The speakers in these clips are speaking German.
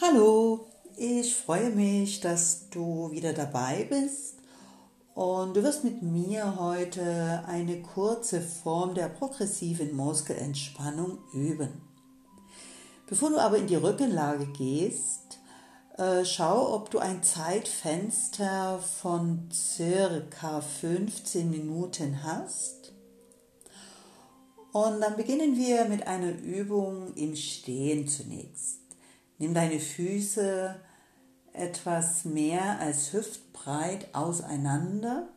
Hallo, ich freue mich, dass du wieder dabei bist und du wirst mit mir heute eine kurze Form der progressiven Muskelentspannung üben. Bevor du aber in die Rückenlage gehst, äh, schau, ob du ein Zeitfenster von circa 15 Minuten hast. Und dann beginnen wir mit einer Übung im Stehen zunächst. Nimm deine Füße etwas mehr als hüftbreit auseinander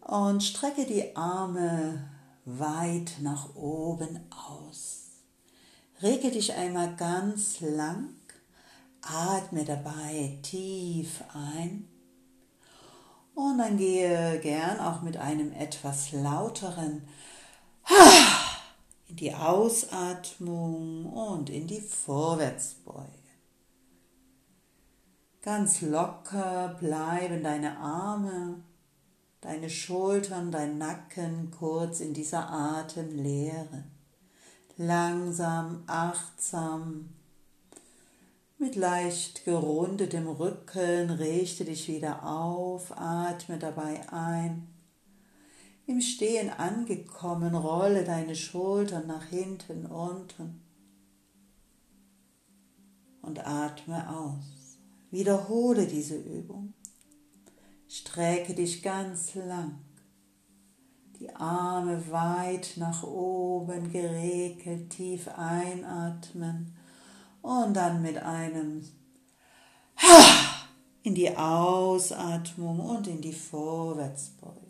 und strecke die Arme weit nach oben aus. Rege dich einmal ganz lang, atme dabei tief ein und dann gehe gern auch mit einem etwas lauteren in die Ausatmung und in die Vorwärtsbeuge. Ganz locker bleiben deine Arme, deine Schultern, dein Nacken kurz in dieser Atemlehre. Langsam, achtsam, mit leicht gerundetem Rücken richte dich wieder auf, atme dabei ein im Stehen angekommen, rolle deine Schultern nach hinten unten und atme aus. Wiederhole diese Übung. Strecke dich ganz lang. Die Arme weit nach oben geregelt, tief einatmen und dann mit einem in die Ausatmung und in die Vorwärtsbeuge.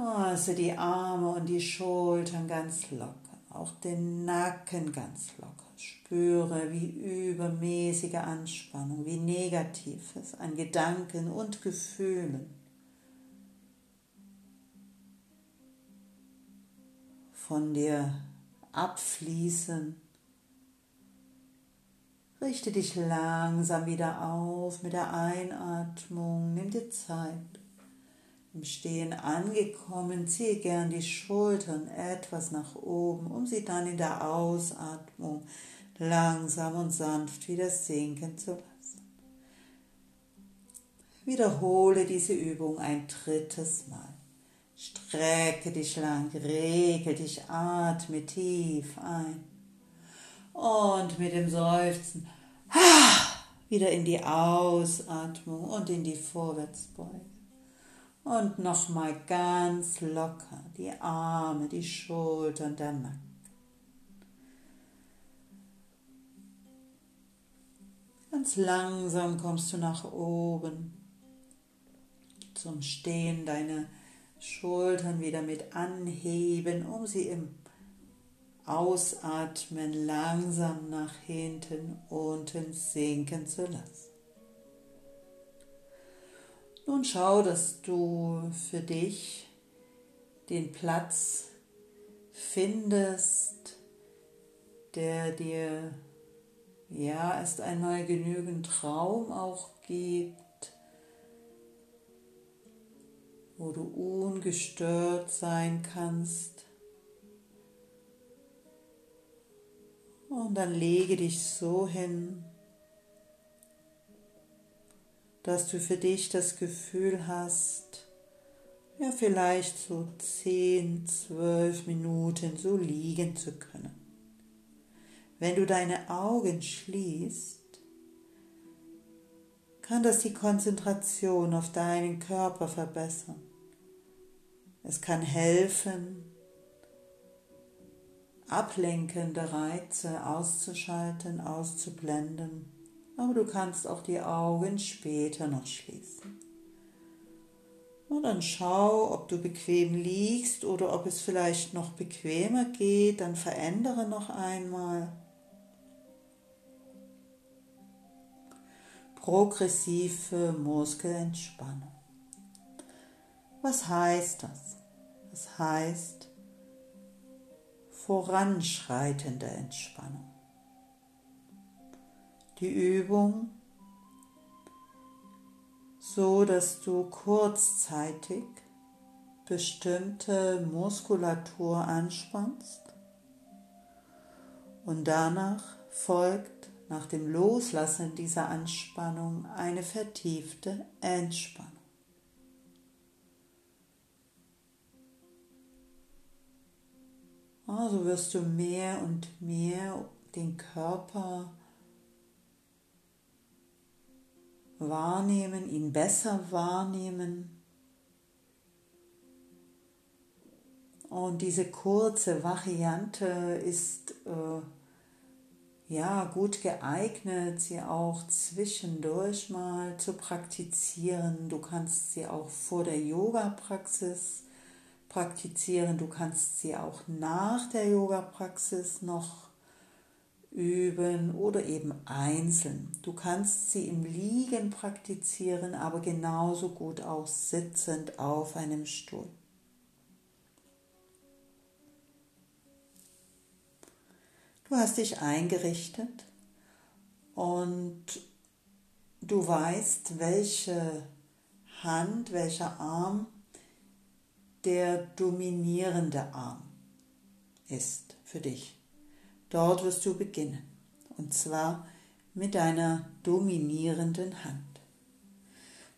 Also die Arme und die Schultern ganz locker, auch den Nacken ganz locker. Spüre, wie übermäßige Anspannung, wie Negatives an Gedanken und Gefühlen von dir abfließen. Richte dich langsam wieder auf mit der Einatmung, nimm dir Zeit. Im Stehen angekommen, ziehe gern die Schultern etwas nach oben, um sie dann in der Ausatmung langsam und sanft wieder sinken zu lassen. Wiederhole diese Übung ein drittes Mal. Strecke dich lang, regel dich, atme tief ein. Und mit dem Seufzen wieder in die Ausatmung und in die Vorwärtsbeuge. Und nochmal ganz locker die Arme, die Schultern, der Nacken. Ganz langsam kommst du nach oben zum Stehen, deine Schultern wieder mit anheben, um sie im Ausatmen langsam nach hinten unten sinken zu lassen. Nun schau, dass du für dich den Platz findest, der dir ja erst einmal genügend Raum auch gibt, wo du ungestört sein kannst. Und dann lege dich so hin, dass du für dich das Gefühl hast, ja vielleicht so 10, 12 Minuten so liegen zu können. Wenn du deine Augen schließt, kann das die Konzentration auf deinen Körper verbessern. Es kann helfen, ablenkende Reize auszuschalten, auszublenden aber du kannst auch die Augen später noch schließen. Und dann schau, ob du bequem liegst oder ob es vielleicht noch bequemer geht, dann verändere noch einmal. Progressive Muskelentspannung. Was heißt das? Das heißt voranschreitende Entspannung die Übung so, dass du kurzzeitig bestimmte Muskulatur anspannst Und danach folgt nach dem Loslassen dieser Anspannung eine vertiefte Entspannung. Also wirst du mehr und mehr den Körper wahrnehmen, ihn besser wahrnehmen. Und diese kurze Variante ist äh, ja gut geeignet, sie auch zwischendurch mal zu praktizieren. Du kannst sie auch vor der Yoga-Praxis praktizieren. Du kannst sie auch nach der Yoga-Praxis noch üben oder eben einzeln. Du kannst sie im Liegen praktizieren, aber genauso gut auch sitzend auf einem Stuhl. Du hast dich eingerichtet und du weißt, welche Hand, welcher Arm der dominierende Arm ist für dich. Dort wirst du beginnen. Und zwar mit deiner dominierenden Hand.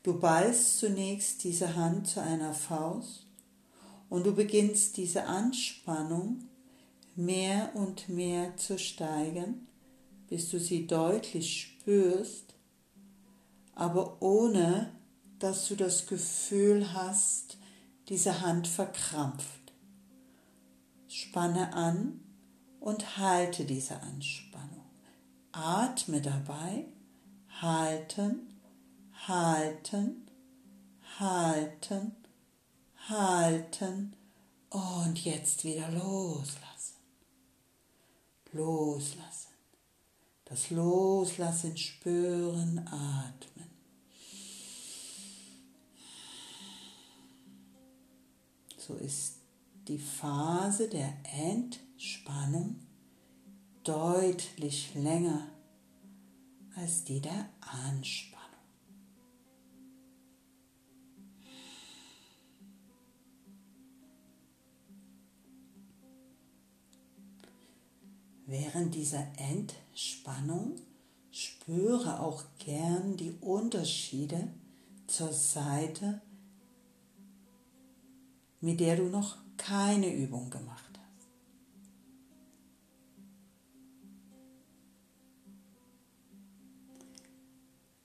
Du ballst zunächst diese Hand zu einer Faust und du beginnst diese Anspannung mehr und mehr zu steigern, bis du sie deutlich spürst, aber ohne dass du das Gefühl hast, diese Hand verkrampft. Spanne an und halte diese Anspannung. Atme dabei, halten, halten, halten, halten und jetzt wieder loslassen. Loslassen. Das Loslassen spüren, atmen. So ist die Phase der Entspannung deutlich länger als die der Anspannung. Während dieser Entspannung spüre auch gern die Unterschiede zur Seite, mit der du noch keine Übung gemacht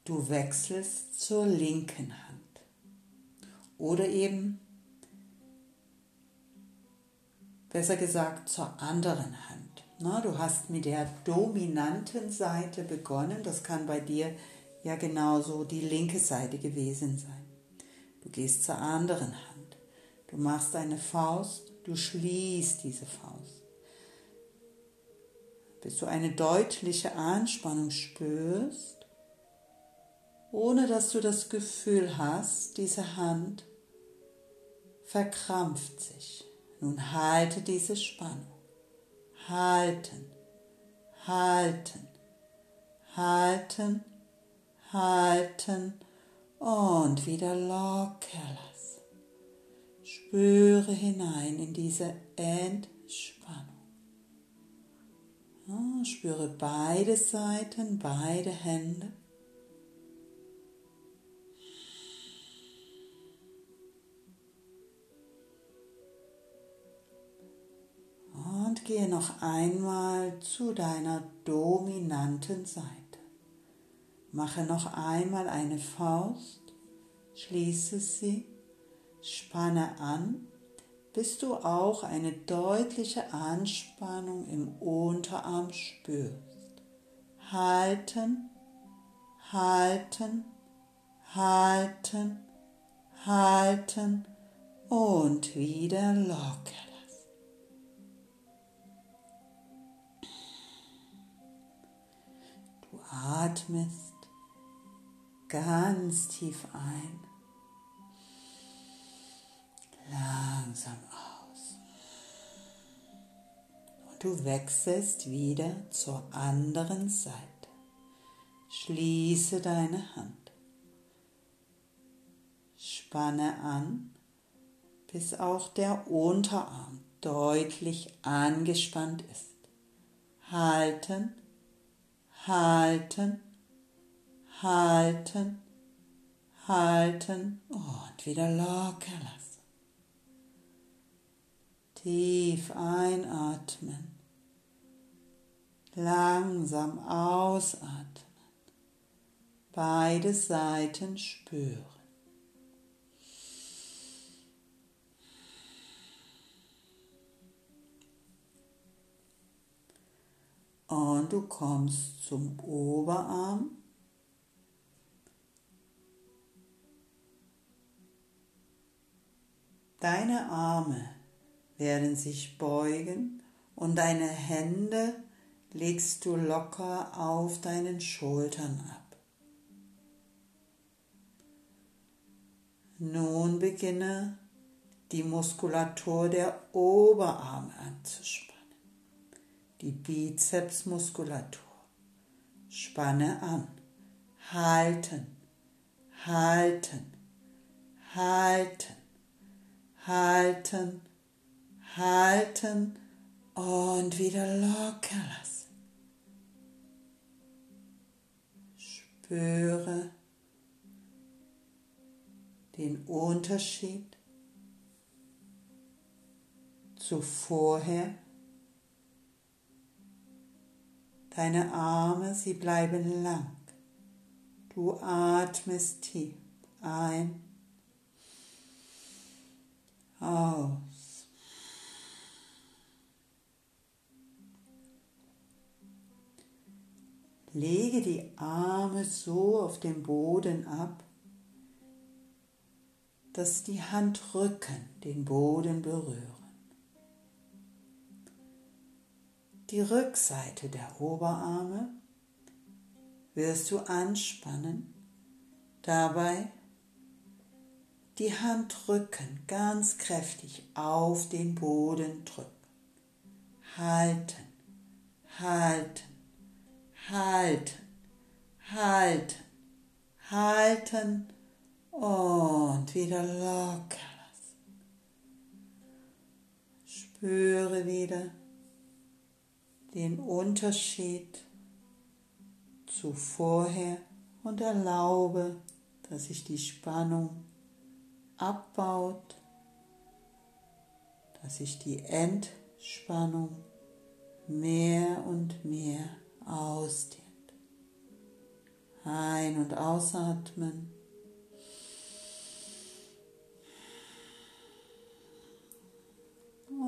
Du wechselst zur linken Hand oder eben, besser gesagt, zur anderen Hand. Na, du hast mit der dominanten Seite begonnen, das kann bei dir ja genauso die linke Seite gewesen sein. Du gehst zur anderen Hand, du machst eine Faust, du schließt diese Faust. Bis du eine deutliche Anspannung spürst, ohne dass du das Gefühl hast, diese Hand verkrampft sich. Nun halte diese Spannung halten, halten, halten, halten und wieder locker lassen. Spüre hinein in diese Entspannung. spüre beide Seiten, beide Hände. Gehe noch einmal zu deiner dominanten Seite. Mache noch einmal eine Faust, schließe sie, spanne an, bis du auch eine deutliche Anspannung im Unterarm spürst. Halten, halten, halten, halten und wieder locker. Atmest ganz tief ein, langsam aus. Und du wechselst wieder zur anderen Seite. Schließe deine Hand. Spanne an, bis auch der Unterarm deutlich angespannt ist. halten, halten, halten, halten. Und wieder locker lassen. Tief einatmen, langsam ausatmen, beide Seiten spüren. Du kommst zum Oberarm. Deine Arme werden sich beugen und deine Hände legst du locker auf deinen Schultern ab. Nun beginne die Muskulatur der Oberarme anzuspannen die Bizepsmuskulatur. Spanne an. Halten, halten, halten, halten, halten und wieder locker lassen. Spüre den Unterschied zu vorher Deine Arme, sie bleiben lang. Du atmest tief ein, aus. Lege die Arme so auf den Boden ab, dass die Handrücken den Boden berühren. Die Rückseite der Oberarme wirst du anspannen, dabei die Handrücken ganz kräftig auf den Boden drücken. Halten, halten, halten, halten, halten und wieder locker lassen. Spüre wieder, den Unterschied zu vorher und erlaube, dass sich die Spannung abbaut, dass sich die Entspannung mehr und mehr ausdehnt. Ein- und ausatmen.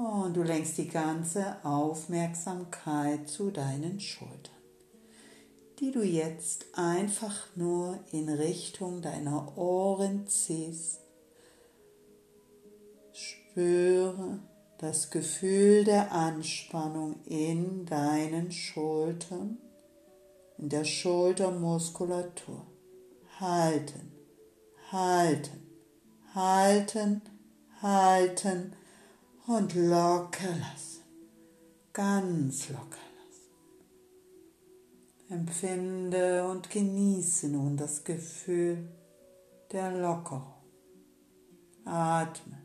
Und du lenkst die ganze Aufmerksamkeit zu deinen Schultern, die du jetzt einfach nur in Richtung deiner Ohren ziehst. Spüre das Gefühl der Anspannung in deinen Schultern, in der Schultermuskulatur. Halten, halten, halten, halten und locker lassen. Ganz locker lassen. Empfinde und genieße nun das Gefühl der Lockerung. Atme.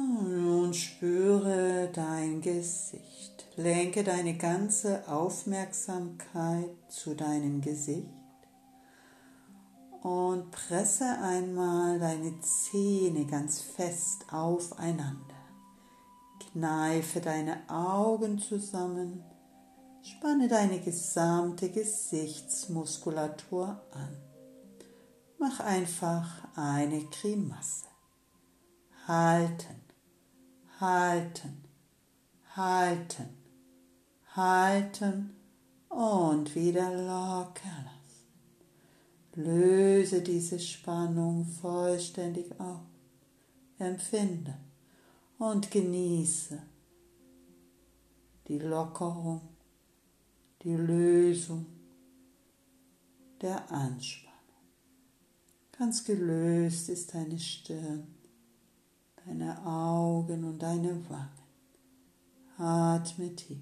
Nun spüre dein Gesicht. Lenke deine ganze Aufmerksamkeit zu deinem Gesicht und presse einmal deine Zähne ganz fest aufeinander. Kneife deine Augen zusammen, spanne deine gesamte Gesichtsmuskulatur an. Mach einfach eine Grimasse. Halten halten, halten, halten und wieder locker lassen. Löse diese Spannung vollständig auf, empfinde und genieße die Lockerung, die Lösung der Anspannung. Ganz gelöst ist deine Stirn deine Augen und deine Wangen. Atme tief.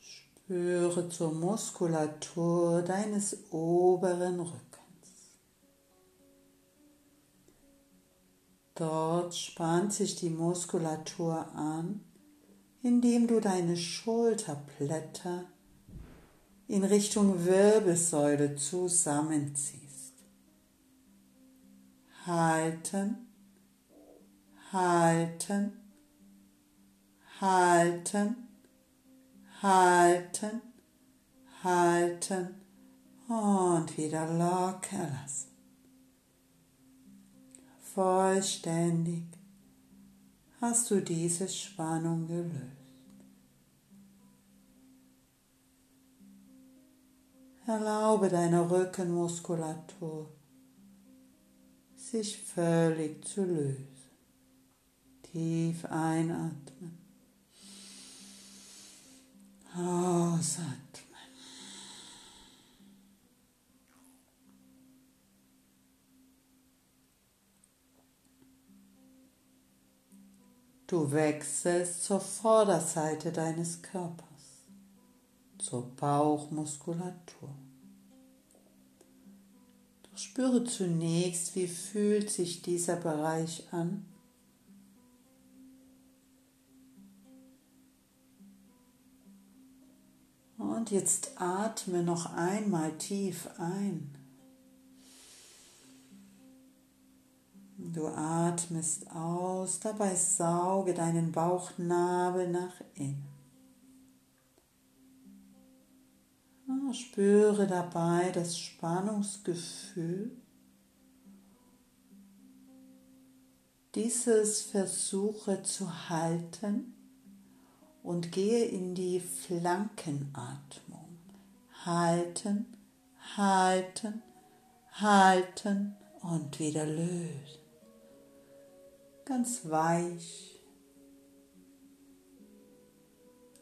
Spüre zur Muskulatur deines oberen Rückens. Dort spannt sich die Muskulatur an, indem du deine Schulterblätter in Richtung Wirbelsäule zusammenziehst. Halten, halten, halten, halten, halten und wieder locker lassen vollständig hast du diese Spannung gelöst. Erlaube deiner Rückenmuskulatur sich völlig zu lösen. Tief einatmen. Ausatmen. Du wechselst zur Vorderseite deines Körpers, zur Bauchmuskulatur. Doch spüre zunächst, wie fühlt sich dieser Bereich an. Und jetzt atme noch einmal tief ein. Du atmest aus, dabei sauge deinen Bauchnabel nach innen. Spüre dabei das Spannungsgefühl. Dieses versuche zu halten und gehe in die Flankenatmung. Halten, halten, halten und wieder lösen ganz weich.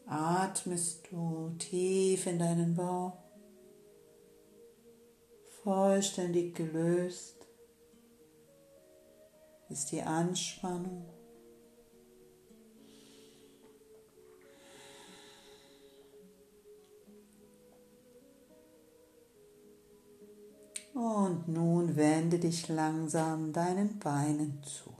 Atmest du tief in deinen Bauch, vollständig gelöst ist die Anspannung. Und nun wende dich langsam deinen Beinen zu.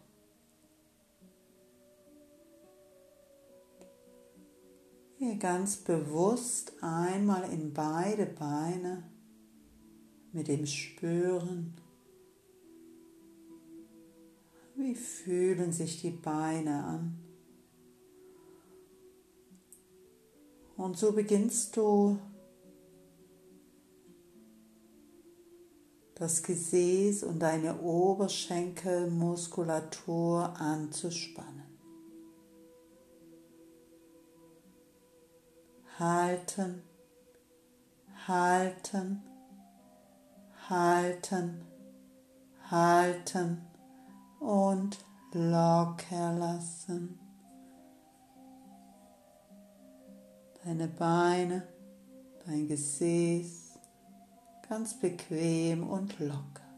Gehe ganz bewusst einmal in beide Beine mit dem Spüren. Wie fühlen sich die Beine an? Und so beginnst du das Gesäß und deine Oberschenkelmuskulatur anzuspannen. Halten, halten, halten, halten und locker lassen. Deine Beine, dein Gesäß ganz bequem und locker.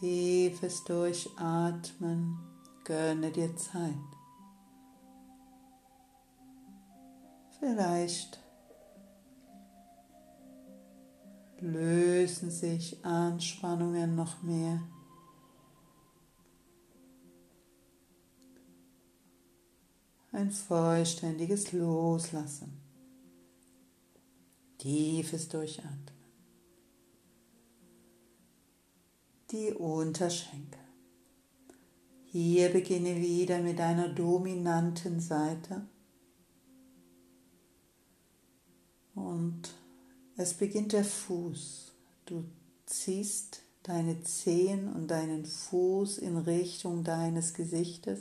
Tiefes Durchatmen, gönne dir Zeit. Vielleicht lösen sich Anspannungen noch mehr. Ein vollständiges Loslassen. Tiefes Durchatmen. Die Unterschenkel. Hier beginne wieder mit einer dominanten Seite Und es beginnt der Fuß. Du ziehst deine Zehen und deinen Fuß in Richtung deines Gesichtes.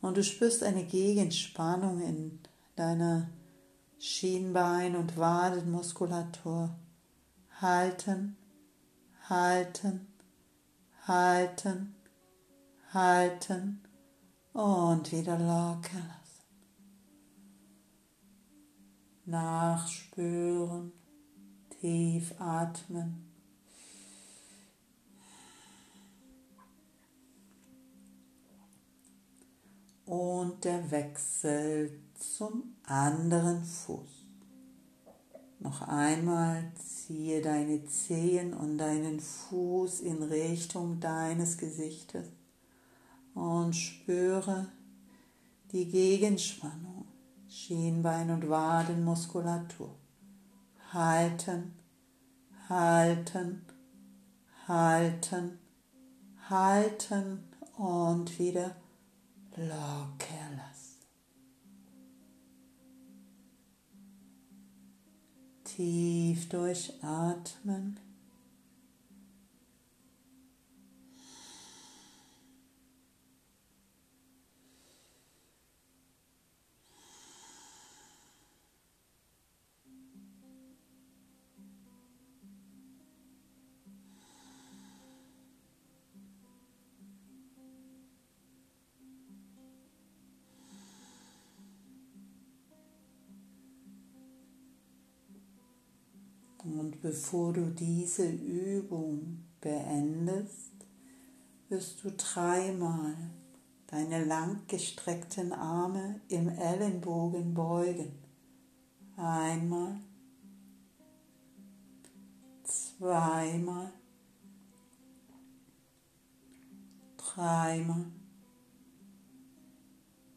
Und du spürst eine Gegenspannung in deiner Schienbein- und Wadenmuskulatur. Halten, halten, halten, halten und wieder locker lassen. Nachspüren, tief atmen. Und der Wechsel zum anderen Fuß. Noch einmal ziehe deine Zehen und deinen Fuß in Richtung deines Gesichtes und spüre die Gegenspannung, Schienbein- und Wadenmuskulatur. Halten, halten, halten, halten und wieder locker lassen. Tief durchatmen. Bevor du diese Übung beendest, wirst du dreimal deine langgestreckten Arme im Ellenbogen beugen. Einmal, zweimal, dreimal.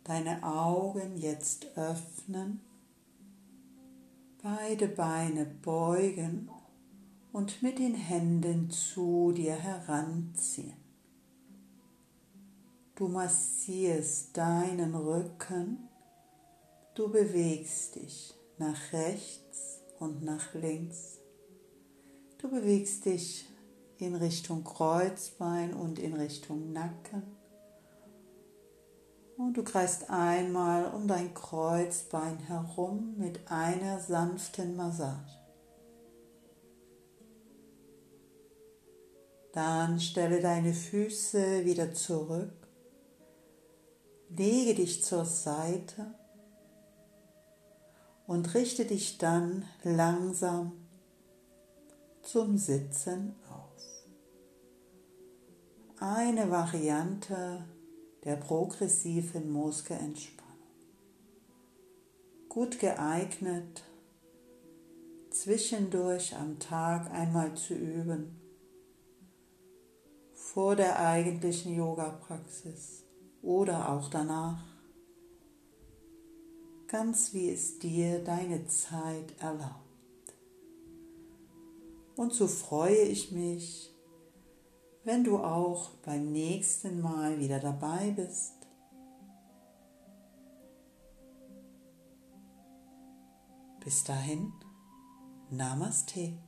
Deine Augen jetzt öffnen beide Beine beugen und mit den Händen zu dir heranziehen. Du massierst deinen Rücken, du bewegst dich nach rechts und nach links. Du bewegst dich in Richtung Kreuzbein und in Richtung Nacken. Und du kreist einmal um dein Kreuzbein herum mit einer sanften Massage. Dann stelle deine Füße wieder zurück, lege dich zur Seite und richte dich dann langsam zum Sitzen auf. Eine Variante der progressiven Muskelentspannung. Gut geeignet, zwischendurch am Tag einmal zu üben, vor der eigentlichen Yoga-Praxis oder auch danach, ganz wie es dir deine Zeit erlaubt. Und so freue ich mich, wenn du auch beim nächsten Mal wieder dabei bist. Bis dahin, Namaste.